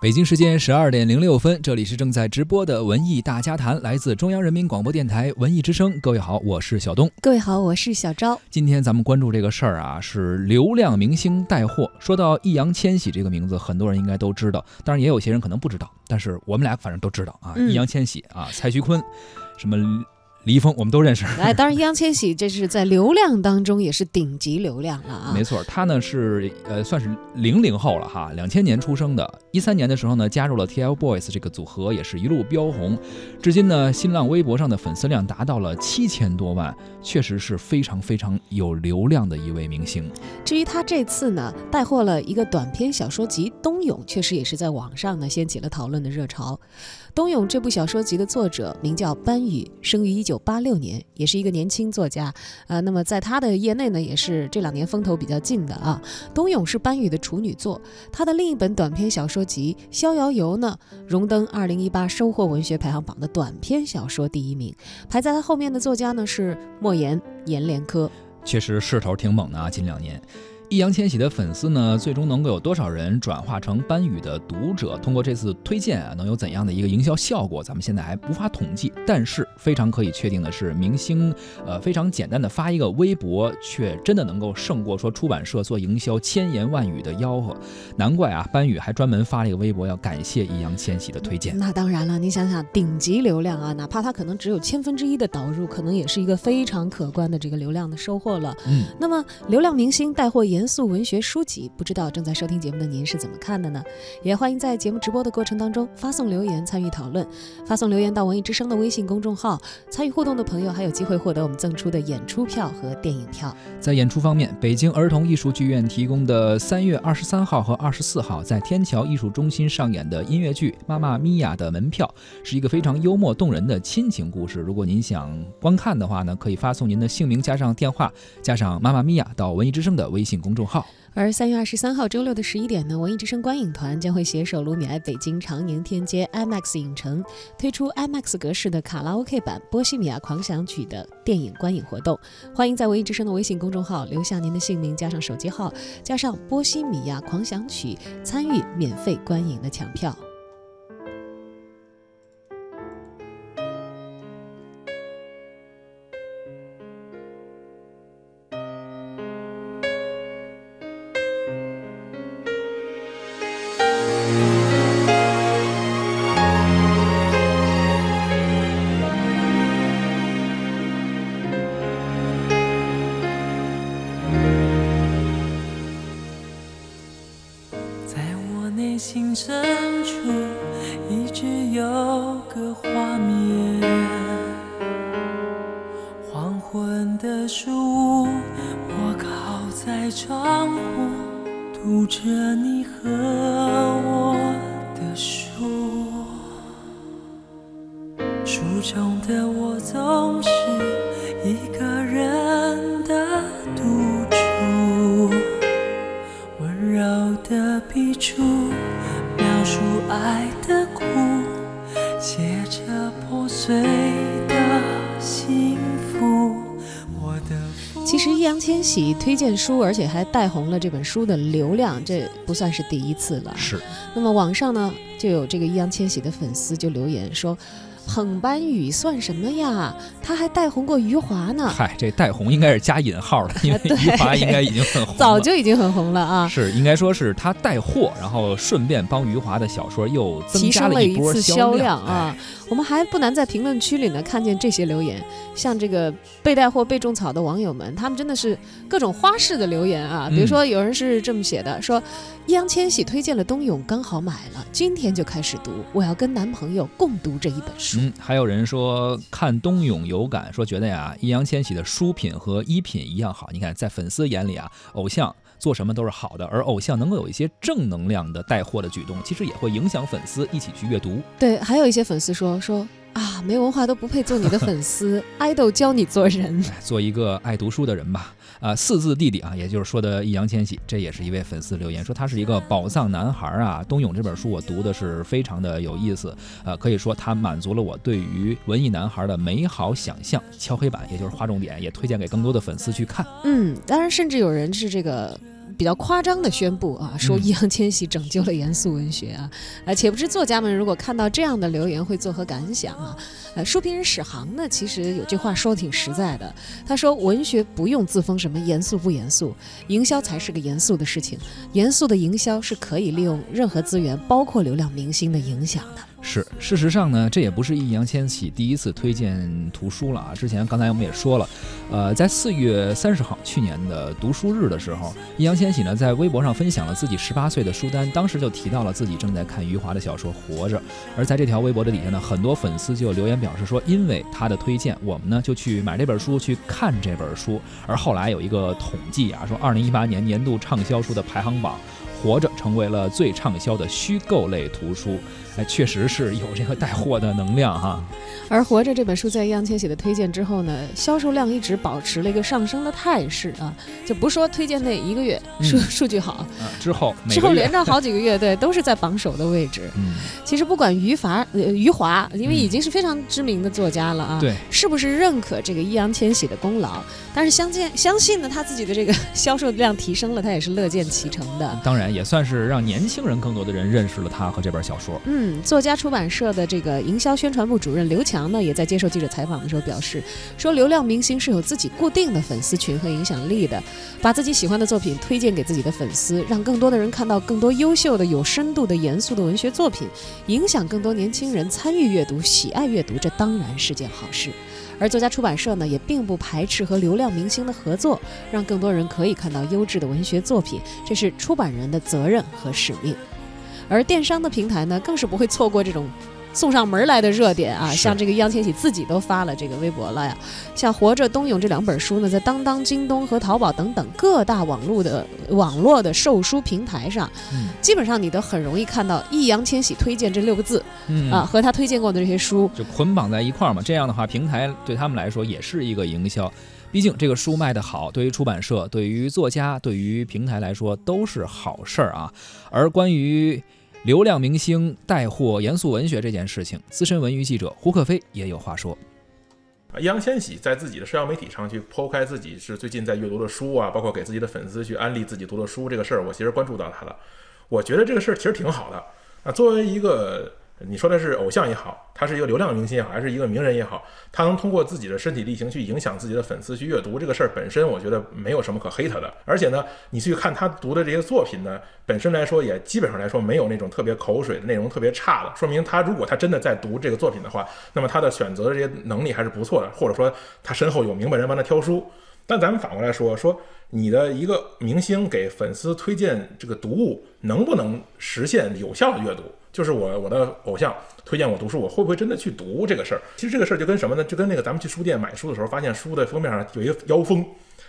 北京时间十二点零六分，这里是正在直播的文艺大家谈，来自中央人民广播电台文艺之声。各位好，我是小东。各位好，我是小昭。今天咱们关注这个事儿啊，是流量明星带货。说到易烊千玺这个名字，很多人应该都知道，当然也有些人可能不知道，但是我们俩反正都知道啊。易烊千玺啊，蔡徐坤，什么？李易峰，我们都认识。哎，当然，易烊千玺这是在流量当中也是顶级流量了啊。没错，他呢是呃算是零零后了哈，两千年出生的，一三年的时候呢加入了 TFBOYS 这个组合，也是一路飙红，至今呢新浪微博上的粉丝量达到了七千多万，确实是非常非常有流量的一位明星。至于他这次呢带货了一个短篇小说集《冬泳》，确实也是在网上呢掀起了讨论的热潮。《冬泳》这部小说集的作者名叫班宇，生于一九九八六年，也是一个年轻作家。呃，那么在他的业内呢，也是这两年风头比较劲的啊。《冬泳》是班宇的处女作，他的另一本短篇小说集《逍遥游》呢，荣登二零一八收获文学排行榜的短篇小说第一名。排在他后面的作家呢是莫言、阎连科，确实势头挺猛的啊，近两年。易烊千玺的粉丝呢，最终能够有多少人转化成班宇的读者？通过这次推荐啊，能有怎样的一个营销效果？咱们现在还无法统计。但是非常可以确定的是，明星呃非常简单的发一个微博，却真的能够胜过说出版社做营销千言万语的吆喝。难怪啊，班宇还专门发了一个微博，要感谢易烊千玺的推荐。那当然了，你想想，顶级流量啊，哪怕他可能只有千分之一的导入，可能也是一个非常可观的这个流量的收获了。嗯，那么流量明星带货严肃文学书籍，不知道正在收听节目的您是怎么看的呢？也欢迎在节目直播的过程当中发送留言参与讨论，发送留言到文艺之声的微信公众号，参与互动的朋友还有机会获得我们赠出的演出票和电影票。在演出方面，北京儿童艺术剧院提供的三月二十三号和二十四号在天桥艺术中心上演的音乐剧《妈妈咪呀》的门票，是一个非常幽默动人的亲情故事。如果您想观看的话呢，可以发送您的姓名加上电话加上妈妈咪呀到文艺之声的微信公公众号。而三月二十三号周六的十一点呢，文艺之声观影团将会携手卢米埃北京长宁天街 IMAX 影城推出 IMAX 格式的卡拉 OK 版《波西米亚狂想曲》的电影观影活动。欢迎在文艺之声的微信公众号留下您的姓名，加上手机号，加上《波西米亚狂想曲》，参与免费观影的抢票。书中的我总是一个人的独处，温柔的笔触。述爱的苦，写着破碎的幸福。我的其实易烊千玺推荐书，而且还带红了这本书的流量，这不算是第一次了。是。那么网上呢，就有这个易烊千玺的粉丝就留言说。捧班宇算什么呀？他还带红过余华呢。嗨，这带红应该是加引号的，因为余华应该已经很红，早就已经很红了啊。是，应该说是他带货，然后顺便帮余华的小说又增加了一波销量啊。我们还不难在评论区里呢看见这些留言，像这个被带货被种草的网友们，他们真的是各种花式的留言啊。比如说有人是这么写的，说易烊千玺推荐了冬泳，刚好买了，今天就开始读，我要跟男朋友共读这一本书。嗯，还有人说看冬泳有感，说觉得呀，易烊千玺的书品和衣品一样好。你看，在粉丝眼里啊，偶像做什么都是好的，而偶像能够有一些正能量的带货的举动，其实也会影响粉丝一起去阅读。对，还有一些粉丝说。说啊，没文化都不配做你的粉丝。爱豆教你做人，做一个爱读书的人吧。啊，四字弟弟啊，也就是说的易烊千玺，这也是一位粉丝留言说他是一个宝藏男孩啊。冬泳这本书我读的是非常的有意思，呃，可以说他满足了我对于文艺男孩的美好想象。敲黑板，也就是划重点，也推荐给更多的粉丝去看。嗯，当然，甚至有人是这个。比较夸张的宣布啊，说嗯易烊千玺拯救了严肃文学啊，呃，且不知作家们如果看到这样的留言会作何感想啊？呃，书评人史航呢，其实有句话说的挺实在的，他说文学不用自封什么严肃不严肃，营销才是个严肃的事情，严肃的营销是可以利用任何资源，包括流量明星的影响的。是，事实上呢，这也不是易烊千玺第一次推荐图书了啊。之前刚才我们也说了，呃，在四月三十号去年的读书日的时候，易烊千玺呢在微博上分享了自己十八岁的书单，当时就提到了自己正在看余华的小说《活着》。而在这条微博的底下呢，很多粉丝就留言表示说，因为他的推荐，我们呢就去买这本书，去看这本书。而后来有一个统计啊，说二零一八年年度畅销书的排行榜。活着成为了最畅销的虚构类图书，哎，确实是有这个带货的能量哈。而《活着》这本书在易烊千玺的推荐之后呢，销售量一直保持了一个上升的态势啊，就不说推荐那一个月数、嗯数据好，啊，之后之后连着好几个月，对，都是在榜首的位置。嗯，其实不管余华，呃，余华，因为已经是非常知名的作家了啊，对，是不是认可这个易烊千玺的功劳？但是相见相信呢，他自己的这个 销售量提升了，他也是乐见其成的。当然也算是让年轻人更多的人认识了他和这本小说。嗯，嗯作家出版社的这个营销宣传部主任刘强呢，也在接受记者采访的时候表示，说流量明星是有自己固定的粉丝群和影响力的，把自己喜欢的作品推荐给自己的粉丝，让更多的人看到更多优秀的、有深度的、严肃的文学作品，影响更多年轻人参与阅读、喜爱阅读，这当然是件好事。而作家出版社呢，也并不排斥和流量明星的合作，让更多人可以看到优质的文学作品，这是出版人的责任和使命。而电商的平台呢，更是不会错过这种送上门来的热点啊！像这个易烊千玺自己都发了这个微博了呀。像《活着》《冬泳》这两本书呢，在当当、京东和淘宝等等各大网络的网络的售书平台上，嗯基本上你都很容易看到易烊千玺推荐这六个字嗯啊，，和他推荐过的这些书。就捆绑在一块儿嘛。这样的话，平台对他们来说也是一个营销。毕竟这个书卖得好，对于出版社、对于作家、对于平台来说都是好事儿啊。而关于流量明星带货严肃文学这件事情，资深文娱记者胡克飞也有话说。易烊千玺在自己的社交媒体上去剖开自己是最近在阅读的书啊，包括给自己的粉丝去安利自己读的书这个事儿，我其实关注到他了。我觉得这个事儿其实挺好的啊。作为一个你说的是偶像也好，他是一个流量明星也好，还是一个名人也好，他能通过自己的身体力行去影响自己的粉丝去阅读这个事儿本身，我觉得没有什么可黑他的。而且呢，你去看他读的这些作品呢，本身来说也基本上来说没有那种特别口水的内容特别差的，说明他如果他真的在读这个作品的话，那么他的选择的这些能力还是不错的，或者说他身后有明白人帮他挑书。但咱们反过来说，说你的一个明星给粉丝推荐这个读物，能不能实现有效的阅读？就是我我的偶像推荐我读书，我会不会真的去读这个事儿？其实这个事儿就跟什么呢？就跟那个咱们去书店买书的时候，发现书的封面上有一个腰封，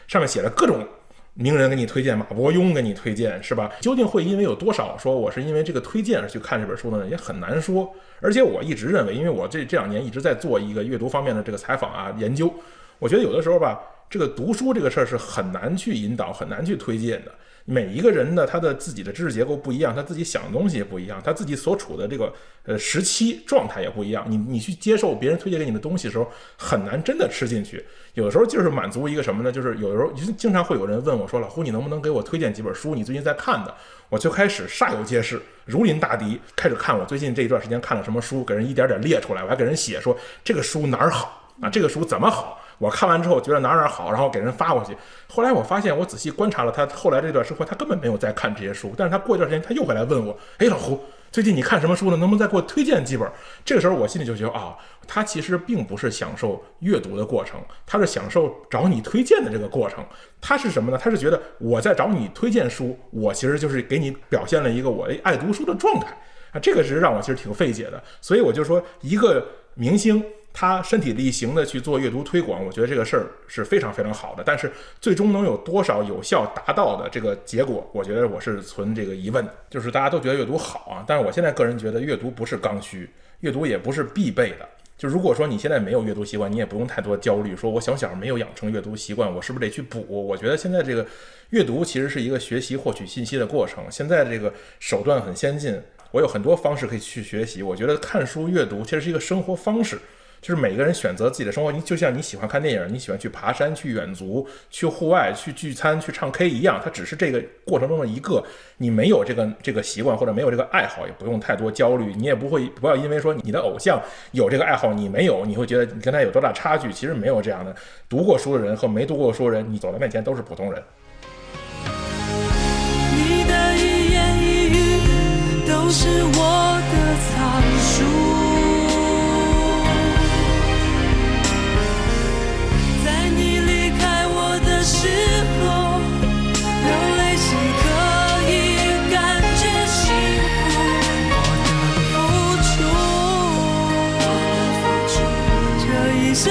上面写了各种名人给你推荐，马伯庸给你推荐，是吧？究竟会因为有多少说我是因为这个推荐而去看这本书的呢？也很难说。而且我一直认为，因为我这这两年一直在做一个阅读方面的这个采访啊研究，我觉得有的时候吧，这个读书这个事儿是很难去引导、很难去推荐的。每一个人呢，他的自己的知识结构不一样，他自己想的东西也不一样，他自己所处的这个呃时期状态也不一样。你你去接受别人推荐给你的东西的时候，很难真的吃进去。有的时候就是满足一个什么呢？就是有的时候经常会有人问我说：“老胡，你能不能给我推荐几本书？你最近在看的？”我就开始煞有介事、如临大敌，开始看我最近这一段时间看了什么书，给人一点点列出来，我还给人写说这个书哪儿好啊，这个书怎么好。我看完之后觉得哪哪好，然后给人发过去。后来我发现，我仔细观察了他后来这段生活，他根本没有在看这些书。但是他过一段时间，他又回来问我：“哎，老胡，最近你看什么书呢？能不能再给我推荐几本？”这个时候我心里就觉得啊，他其实并不是享受阅读的过程，他是享受找你推荐的这个过程。他是什么呢？他是觉得我在找你推荐书，我其实就是给你表现了一个我爱读书的状态啊。这个是让我其实挺费解的。所以我就说，一个明星。他身体力行的去做阅读推广，我觉得这个事儿是非常非常好的。但是最终能有多少有效达到的这个结果，我觉得我是存这个疑问的。就是大家都觉得阅读好啊，但是我现在个人觉得阅读不是刚需，阅读也不是必备的。就如果说你现在没有阅读习惯，你也不用太多焦虑，说我小小没有养成阅读习惯，我是不是得去补？我觉得现在这个阅读其实是一个学习获取信息的过程，现在这个手段很先进，我有很多方式可以去学习。我觉得看书阅读其实是一个生活方式。就是每个人选择自己的生活，你就像你喜欢看电影，你喜欢去爬山、去远足、去户外、去聚餐、去唱 K 一样，它只是这个过程中的一个。你没有这个这个习惯或者没有这个爱好，也不用太多焦虑。你也不会不要因为说你的偶像有这个爱好，你没有，你会觉得你跟他有多大差距？其实没有这样的。读过书的人和没读过书的人，你走在面前都是普通人。是我的藏书。在你离开我的时候，流泪是可以感觉幸福。我的付出，这一生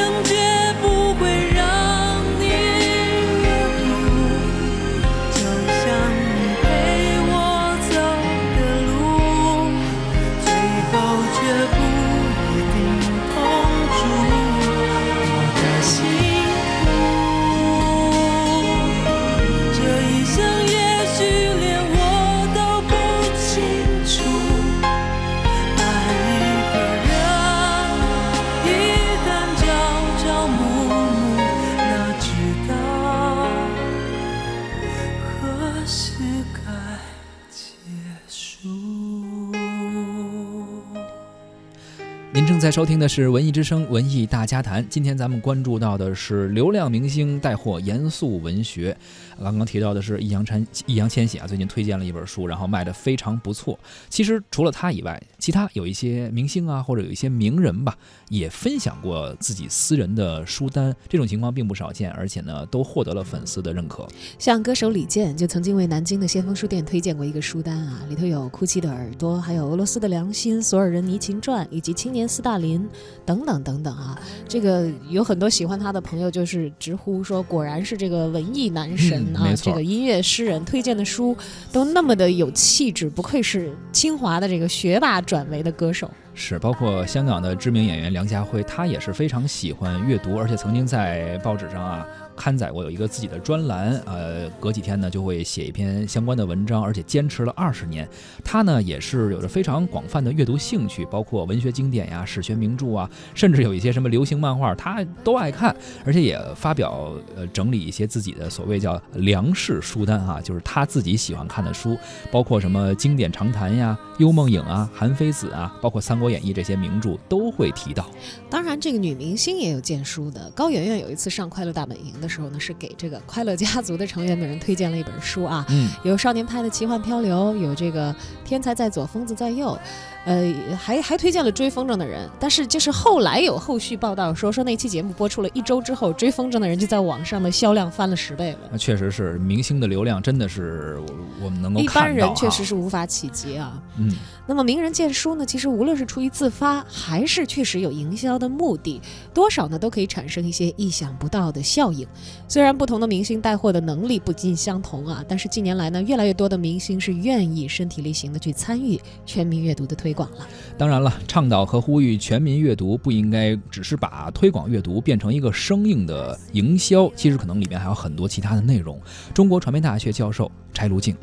您正在收听的是《文艺之声·文艺大家谈》，今天咱们关注到的是流量明星带货严肃文学。刚刚提到的是易烊千易烊千玺啊，最近推荐了一本书，然后卖的非常不错。其实除了他以外，其他有一些明星啊，或者有一些名人吧，也分享过自己私人的书单，这种情况并不少见，而且呢，都获得了粉丝的认可。像歌手李健就曾经为南京的先锋书店推荐过一个书单啊，里头有《哭泣的耳朵》，还有《俄罗斯的良心》《索尔仁尼琴传》，以及《青年斯大林》等等等等啊。这个有很多喜欢他的朋友就是直呼说，果然是这个文艺男神啊，这个音乐诗人推荐的书都那么的有气质，不愧是清华的这个学霸转为的歌手。是，包括香港的知名演员梁家辉，他也是非常喜欢阅读，而且曾经在报纸上啊刊载过有一个自己的专栏，呃，隔几天呢就会写一篇相关的文章，而且坚持了二十年。他呢也是有着非常广泛的阅读兴趣，包括文学经典呀、史学名著啊，甚至有一些什么流行漫画，他都爱看，而且也发表呃整理一些自己的所谓叫梁氏书单啊，就是他自己喜欢看的书，包括什么经典长谈呀、幽梦影啊、韩非子啊，包括《三国演义》这些名著都会提到。当然，这个女明星也有荐书的。高圆圆有一次上《快乐大本营》的时候呢，是给这个快乐家族的成员们人推荐了一本书啊，嗯，有少年派的奇幻漂流，有这个天才在左，疯子在右，呃，还还推荐了追风筝的人。但是就是后来有后续报道说，说那期节目播出了一周之后，追风筝的人就在网上的销量翻了十倍了。那确实是明星的流量真的是我我们能够一般人确实是无法企及啊。嗯。那么名人荐书呢，其实无论是出于自发，还是确实有营销的目的，多少呢都可以产生一些意想不到的效应。虽然不同的明星带货的能力不尽相同啊，但是近年来呢，越来越多的明星是愿意身体力行的去参与全民阅读的推广了。当然了，倡导和呼吁全民阅读，不应该只是把推广阅读变成一个生硬的营销，其实可能里面还有很多其他的内容。中国传媒大学教授柴卢静，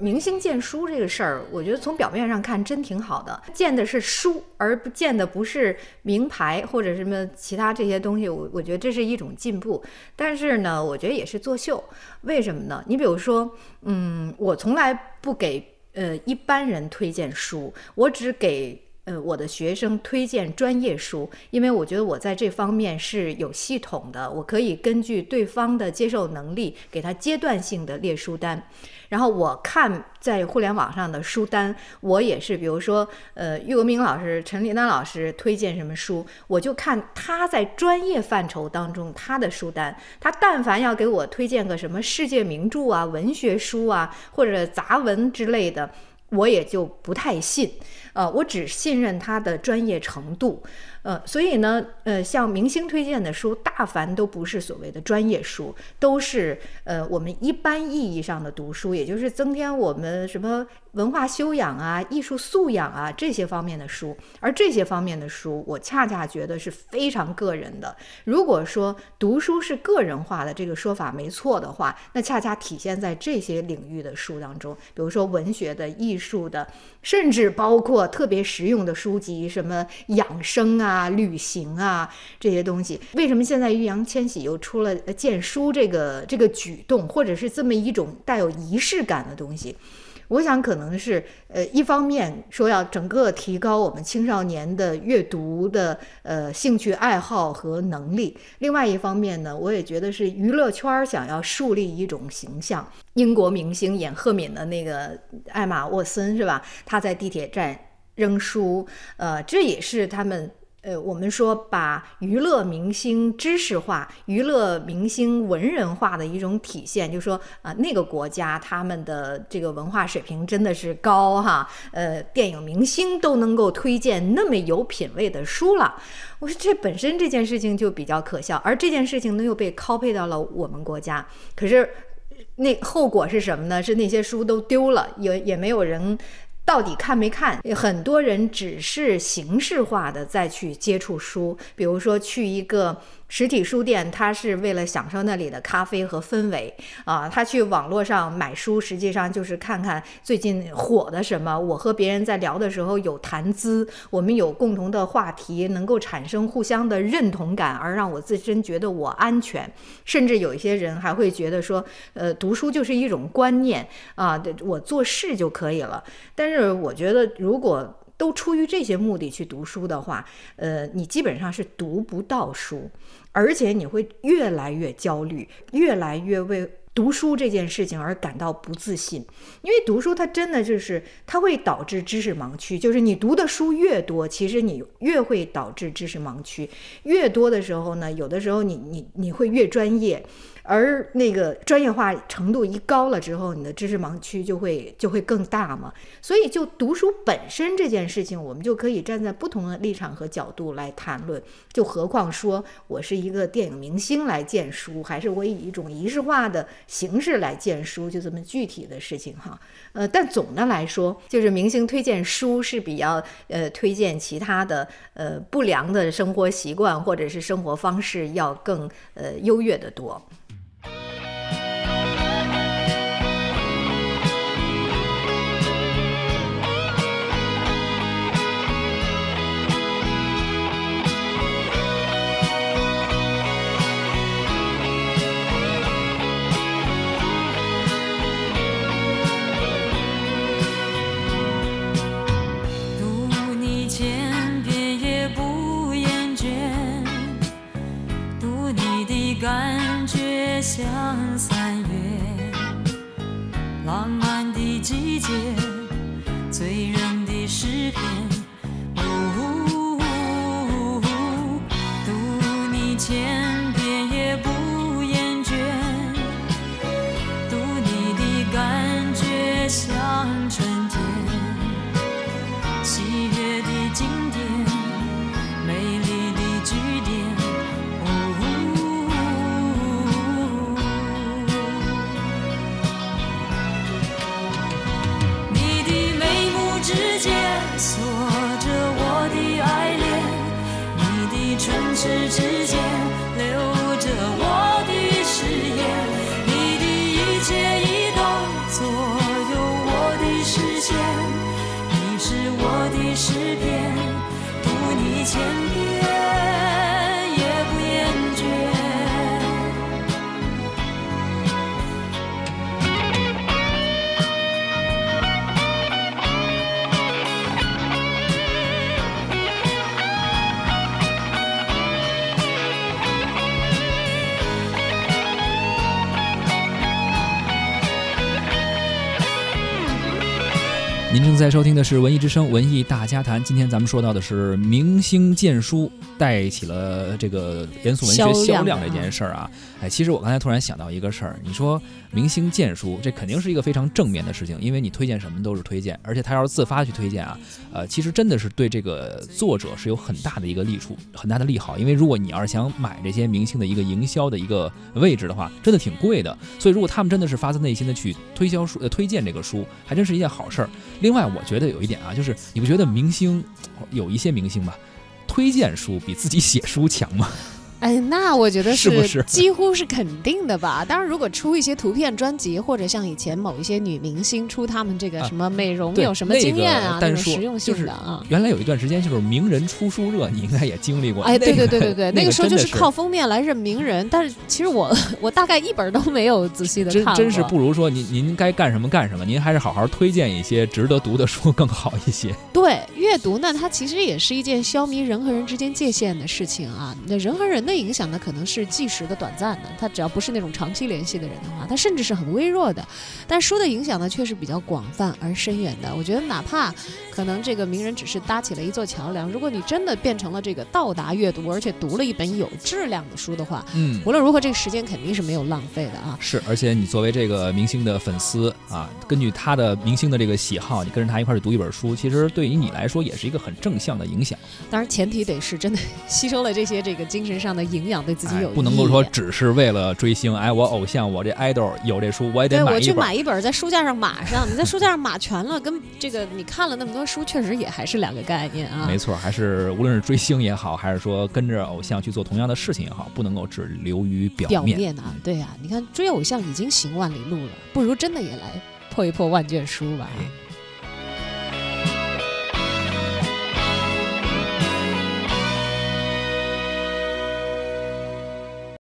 明星荐书这个事儿，我觉得从表面上看真挺好的，荐的是书，而不见的不是名牌或者什么其他这些东西。我我觉得这是一种进步，但是呢，我觉得也是作秀。为什么呢？你比如说，嗯，我从来不给呃一般人推荐书，我只给。呃，我的学生推荐专业书，因为我觉得我在这方面是有系统的，我可以根据对方的接受能力，给他阶段性的列书单。然后我看在互联网上的书单，我也是，比如说，呃，岳国明老师、陈立丹老师推荐什么书，我就看他在专业范畴当中他的书单。他但凡要给我推荐个什么世界名著啊、文学书啊，或者杂文之类的，我也就不太信。呃，我只信任他的专业程度。呃，所以呢，呃，像明星推荐的书，大凡都不是所谓的专业书，都是呃我们一般意义上的读书，也就是增添我们什么文化修养啊、艺术素养啊这些方面的书。而这些方面的书，我恰恰觉得是非常个人的。如果说读书是个人化的这个说法没错的话，那恰恰体现在这些领域的书当中，比如说文学的、艺术的，甚至包括特别实用的书籍，什么养生啊。旅行啊这些东西。为什么现在易烊千玺又出了呃荐书这个这个举动，或者是这么一种带有仪式感的东西？我想可能是，呃，一方面说要整个提高我们青少年的阅读的呃兴趣爱好和能力，另外一方面呢，我也觉得是娱乐圈儿想要树立一种形象。英国明星演赫敏的那个艾玛沃森是吧？他在地铁站扔书，呃，这也是他们。呃，我们说把娱乐明星知识化、娱乐明星文人化的一种体现，就说啊、那个国家他们的这个文化水平真的是高哈，呃，电影明星都能够推荐那么有品位的书了。我说这本身这件事情就比较可笑，而这件事情呢又被 copy 到了我们国家，可是那后果是什么呢？是那些书都丢了，也也没有人。到底看没看？很多人只是形式化的再去接触书，比如说去一个实体书店，他是为了享受那里的咖啡和氛围啊。他去网络上买书，实际上就是看看最近火的什么。我和别人在聊的时候有谈资，我们有共同的话题，能够产生互相的认同感，而让我自身觉得我安全。甚至有一些人还会觉得说，呃，读书就是一种观念啊，我做事就可以了。但是我觉得，如果都出于这些目的去读书的话，呃，你基本上是读不到书，而且你会越来越焦虑，越来越为读书这件事情而感到不自信。因为读书它真的就是它会导致知识盲区，就是你读的书越多，其实你越会导致知识盲区。越多的时候呢，有的时候你你你会越专业。而那个专业化程度一高了之后，你的知识盲区就会就会更大嘛。所以，就读书本身这件事情，我们就可以站在不同的立场和角度来谈论。就何况说我是一个电影明星来荐书，还是我以一种仪式化的形式来荐书，就这么具体的事情哈。呃，但总的来说，就是明星推荐书是比较呃推荐其他的呃不良的生活习惯或者是生活方式要更呃优越的多。读时间。你是我的诗篇，读你千遍在收听的是《文艺之声·文艺大家谈》，今天咱们说到的是明星荐书带起了这个严肃文学销量这件事儿啊。哎，其实我刚才突然想到一个事儿，你说明星荐书，这肯定是一个非常正面的事情，因为你推荐什么都是推荐，而且他要是自发去推荐啊，呃，其实真的是对这个作者是有很大的一个利处，很大的利好。因为如果你要是想买这些明星的一个营销的一个位置的话，真的挺贵的。所以如果他们真的是发自内心的去推销书、呃推荐这个书，还真是一件好事儿。另外，我觉得有一点啊，就是你不觉得明星有一些明星吧，推荐书比自己写书强吗？哎，那我觉得是几乎是肯定的吧？当然，如果出一些图片专辑，或者像以前某一些女明星出她们这个啊什么美容有什么经验啊，那个种实用性的啊。原来有一段时间就是名人出书热，你应该也经历过。哎，对对对对对，那个时候就是靠封面来认名人，但是其实我 我大概一本都没有仔细的看过，真真是不如说您您该干什么干什么，您还是好好推荐一些值得读的书更好一些。对阅读呢，它其实也是一件消弭人和人之间界限的事情啊。那人和人的影响呢，可能是即时的、短暂的，他只要不是那种长期联系的人的话，他甚至是很微弱的。但书的影响呢，却是比较广泛而深远的。我觉得，哪怕可能这个名人只是搭起了一座桥梁，如果你真的变成了这个到达阅读，而且读了一本有质量的书的话，嗯，无论如何，这个时间肯定是没有浪费的啊。是，而且你作为这个明星的粉丝啊，根据他的明星的这个喜好，你跟着他一块儿去读一本书，其实对于你来说也是一个很正向的影响。当然，前提得是真的 吸收了这些这个精神上的营养，对自己哎有益。不能够说只是为了追星，哎，我偶像，我这 idol 有这书，我也得买一本。买一本，在书架上码上。你在书架上码全了，跟这个你看了那么多书，确实也还是两个概念啊。没错，还是无论是追星也好，还是说跟着偶像去做同样的事情也好，不能够只流于表表面啊，对呀、你看追偶像已经行万里路了，不如真的也来破一破万卷书吧。哎